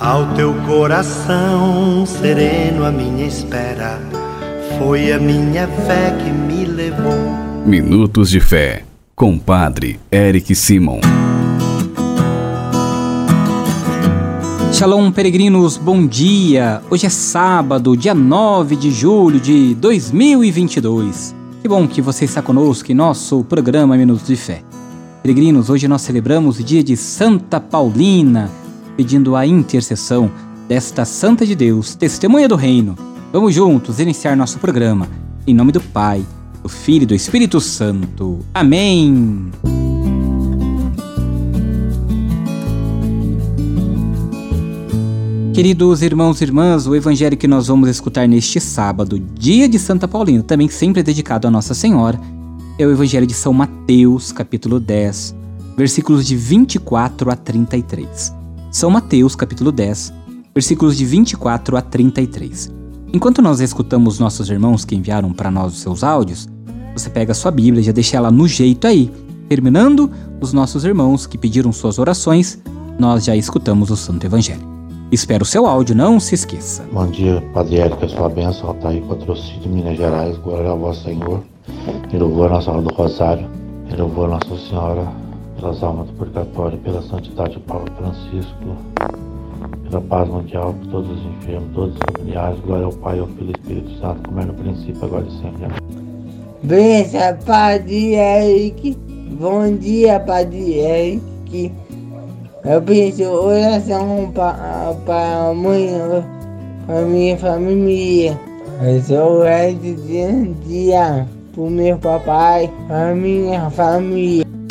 Ao teu coração sereno, a minha espera foi a minha fé que me levou. Minutos de Fé, com Padre Eric Simon. Shalom, peregrinos, bom dia! Hoje é sábado, dia 9 de julho de 2022. Que bom que você está conosco em nosso programa Minutos de Fé. Peregrinos, hoje nós celebramos o dia de Santa Paulina pedindo a intercessão desta Santa de Deus, testemunha do Reino. Vamos juntos iniciar nosso programa. Em nome do Pai, do Filho e do Espírito Santo. Amém. Queridos irmãos e irmãs, o evangelho que nós vamos escutar neste sábado, dia de Santa Paulina, também sempre dedicado a Nossa Senhora, é o evangelho de São Mateus, capítulo 10, versículos de 24 a 33. São Mateus, capítulo 10, versículos de 24 a 33. Enquanto nós escutamos nossos irmãos que enviaram para nós os seus áudios, você pega a sua Bíblia e já deixa ela no jeito aí. Terminando, os nossos irmãos que pediram suas orações, nós já escutamos o Santo Evangelho. Espero o seu áudio, não se esqueça. Bom dia, Padre Érica, sua bênção, Altair Patrocínio, Minas Gerais, glória a vós, Senhor. Louvor Nossa Senhora do Rosário, louvor Nossa Senhora pelas almas do purgatório, pela santidade de Paulo Francisco, pela paz mundial, por todos os enfermos, todos os familiares, glória ao Pai, ao Filho e ao Espírito Santo, como é no princípio, agora e sempre. Bença, Padre Eric. Bom dia, Padre Eric. Eu peço oração para amanhã, para minha família. Eu sou o dia para meu papai, para minha família.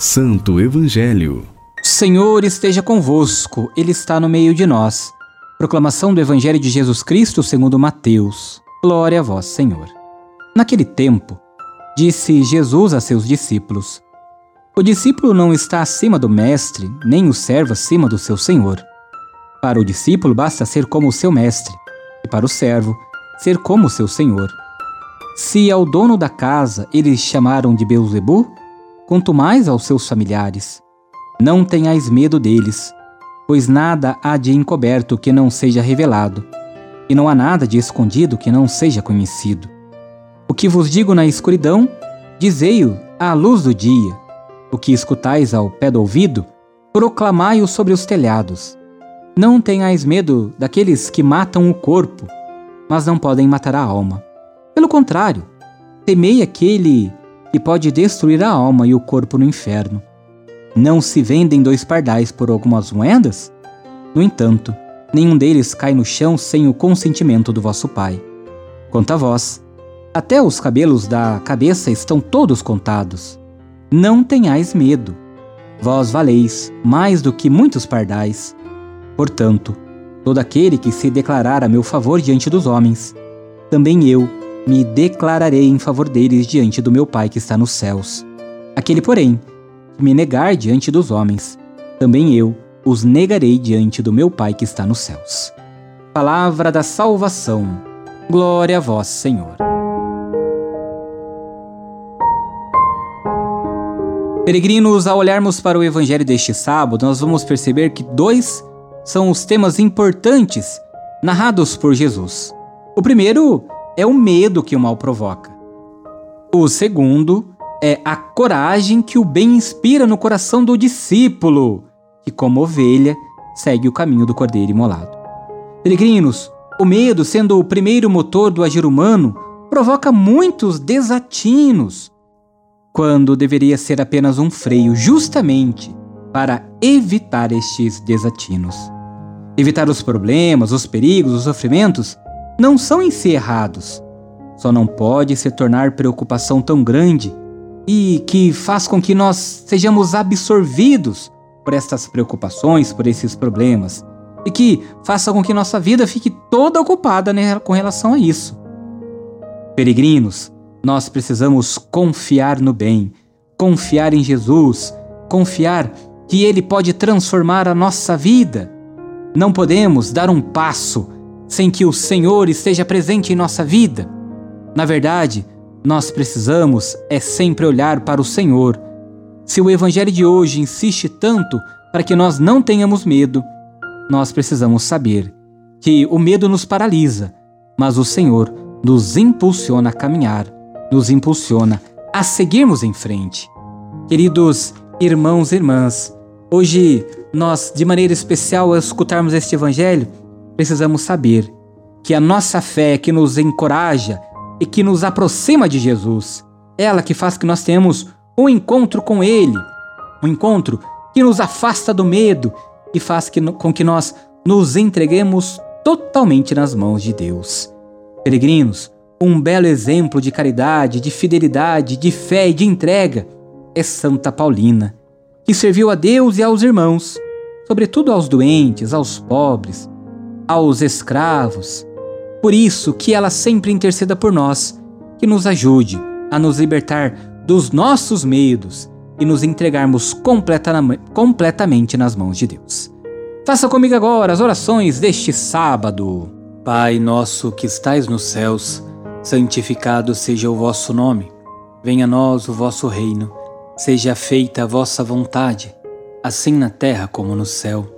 Santo Evangelho. Senhor esteja convosco, Ele está no meio de nós. Proclamação do Evangelho de Jesus Cristo segundo Mateus. Glória a vós, Senhor. Naquele tempo, disse Jesus a seus discípulos: O discípulo não está acima do mestre, nem o servo acima do seu senhor. Para o discípulo basta ser como o seu mestre, e para o servo, ser como o seu senhor. Se ao dono da casa eles chamaram de Beuzebu, quanto mais aos seus familiares. Não tenhais medo deles, pois nada há de encoberto que não seja revelado, e não há nada de escondido que não seja conhecido. O que vos digo na escuridão, dizei-o à luz do dia. O que escutais ao pé do ouvido, proclamai-o sobre os telhados. Não tenhais medo daqueles que matam o corpo, mas não podem matar a alma. Pelo contrário, temei aquele que pode destruir a alma e o corpo no inferno. Não se vendem dois pardais por algumas moedas? No entanto, nenhum deles cai no chão sem o consentimento do vosso Pai. Quanto a vós, até os cabelos da cabeça estão todos contados. Não tenhais medo. Vós valeis mais do que muitos pardais. Portanto, todo aquele que se declarar a meu favor diante dos homens, também eu me declararei em favor deles diante do meu Pai que está nos céus. Aquele, porém, que me negar diante dos homens, também eu os negarei diante do meu Pai que está nos céus. Palavra da salvação. Glória a vós, Senhor. Peregrinos, ao olharmos para o evangelho deste sábado, nós vamos perceber que dois são os temas importantes narrados por Jesus. O primeiro é o medo que o mal provoca. O segundo é a coragem que o bem inspira no coração do discípulo, que, como ovelha, segue o caminho do cordeiro imolado. Peregrinos, o medo, sendo o primeiro motor do agir humano, provoca muitos desatinos, quando deveria ser apenas um freio, justamente para evitar estes desatinos. Evitar os problemas, os perigos, os sofrimentos não são em si errados. Só não pode se tornar preocupação tão grande e que faz com que nós sejamos absorvidos por estas preocupações, por esses problemas, e que faça com que nossa vida fique toda ocupada né, com relação a isso. Peregrinos, nós precisamos confiar no bem, confiar em Jesus, confiar que Ele pode transformar a nossa vida. Não podemos dar um passo sem que o Senhor esteja presente em nossa vida. Na verdade, nós precisamos é sempre olhar para o Senhor. Se o Evangelho de hoje insiste tanto para que nós não tenhamos medo, nós precisamos saber que o medo nos paralisa, mas o Senhor nos impulsiona a caminhar, nos impulsiona a seguirmos em frente. Queridos irmãos e irmãs, hoje nós, de maneira especial, ao escutarmos este Evangelho, precisamos saber que a nossa fé que nos encoraja e que nos aproxima de Jesus. Ela que faz que nós tenhamos um encontro com Ele, um encontro que nos afasta do medo e faz que, com que nós nos entreguemos totalmente nas mãos de Deus. Peregrinos, um belo exemplo de caridade, de fidelidade, de fé e de entrega é Santa Paulina, que serviu a Deus e aos irmãos, sobretudo aos doentes, aos pobres, aos escravos, por isso que ela sempre interceda por nós, que nos ajude a nos libertar dos nossos medos e nos entregarmos completa, completamente nas mãos de Deus. Faça comigo agora as orações deste sábado. Pai nosso que estais nos céus, santificado seja o vosso nome. Venha a nós o vosso reino. Seja feita a vossa vontade, assim na terra como no céu.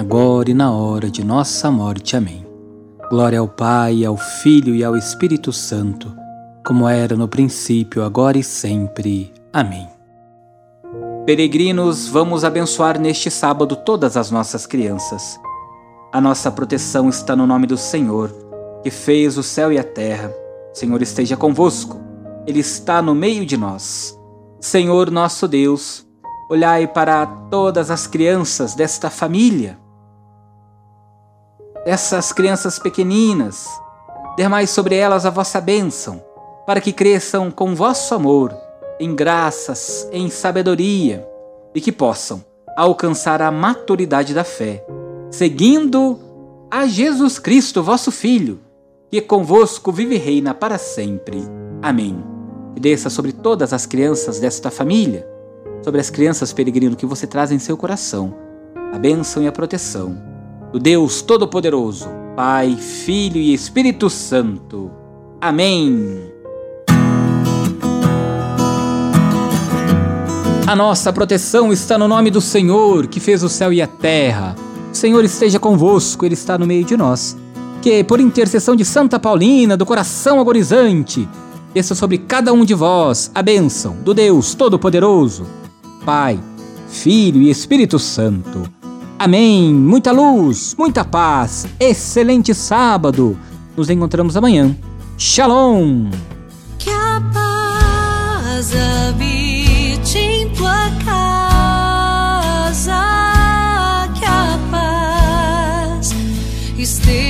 agora e na hora de nossa morte. Amém. Glória ao Pai, ao Filho e ao Espírito Santo, como era no princípio, agora e sempre. Amém. Peregrinos, vamos abençoar neste sábado todas as nossas crianças. A nossa proteção está no nome do Senhor, que fez o céu e a terra. Senhor esteja convosco, Ele está no meio de nós. Senhor nosso Deus, olhai para todas as crianças desta família essas crianças pequeninas, dermai sobre elas a vossa bênção, para que cresçam com vosso amor, em graças, em sabedoria, e que possam alcançar a maturidade da fé, seguindo a Jesus Cristo, vosso Filho, que convosco vive e reina para sempre. Amém. E desça sobre todas as crianças desta família, sobre as crianças peregrino que você traz em seu coração, a bênção e a proteção do Deus Todo-Poderoso, Pai, Filho e Espírito Santo. Amém. A nossa proteção está no nome do Senhor, que fez o céu e a terra. O Senhor esteja convosco, Ele está no meio de nós. Que, por intercessão de Santa Paulina, do coração agonizante, desça sobre cada um de vós a bênção do Deus Todo-Poderoso, Pai, Filho e Espírito Santo. Amém. Muita luz, muita paz. Excelente sábado. Nos encontramos amanhã. Shalom. Que a paz habite em tua casa. Que a paz esteja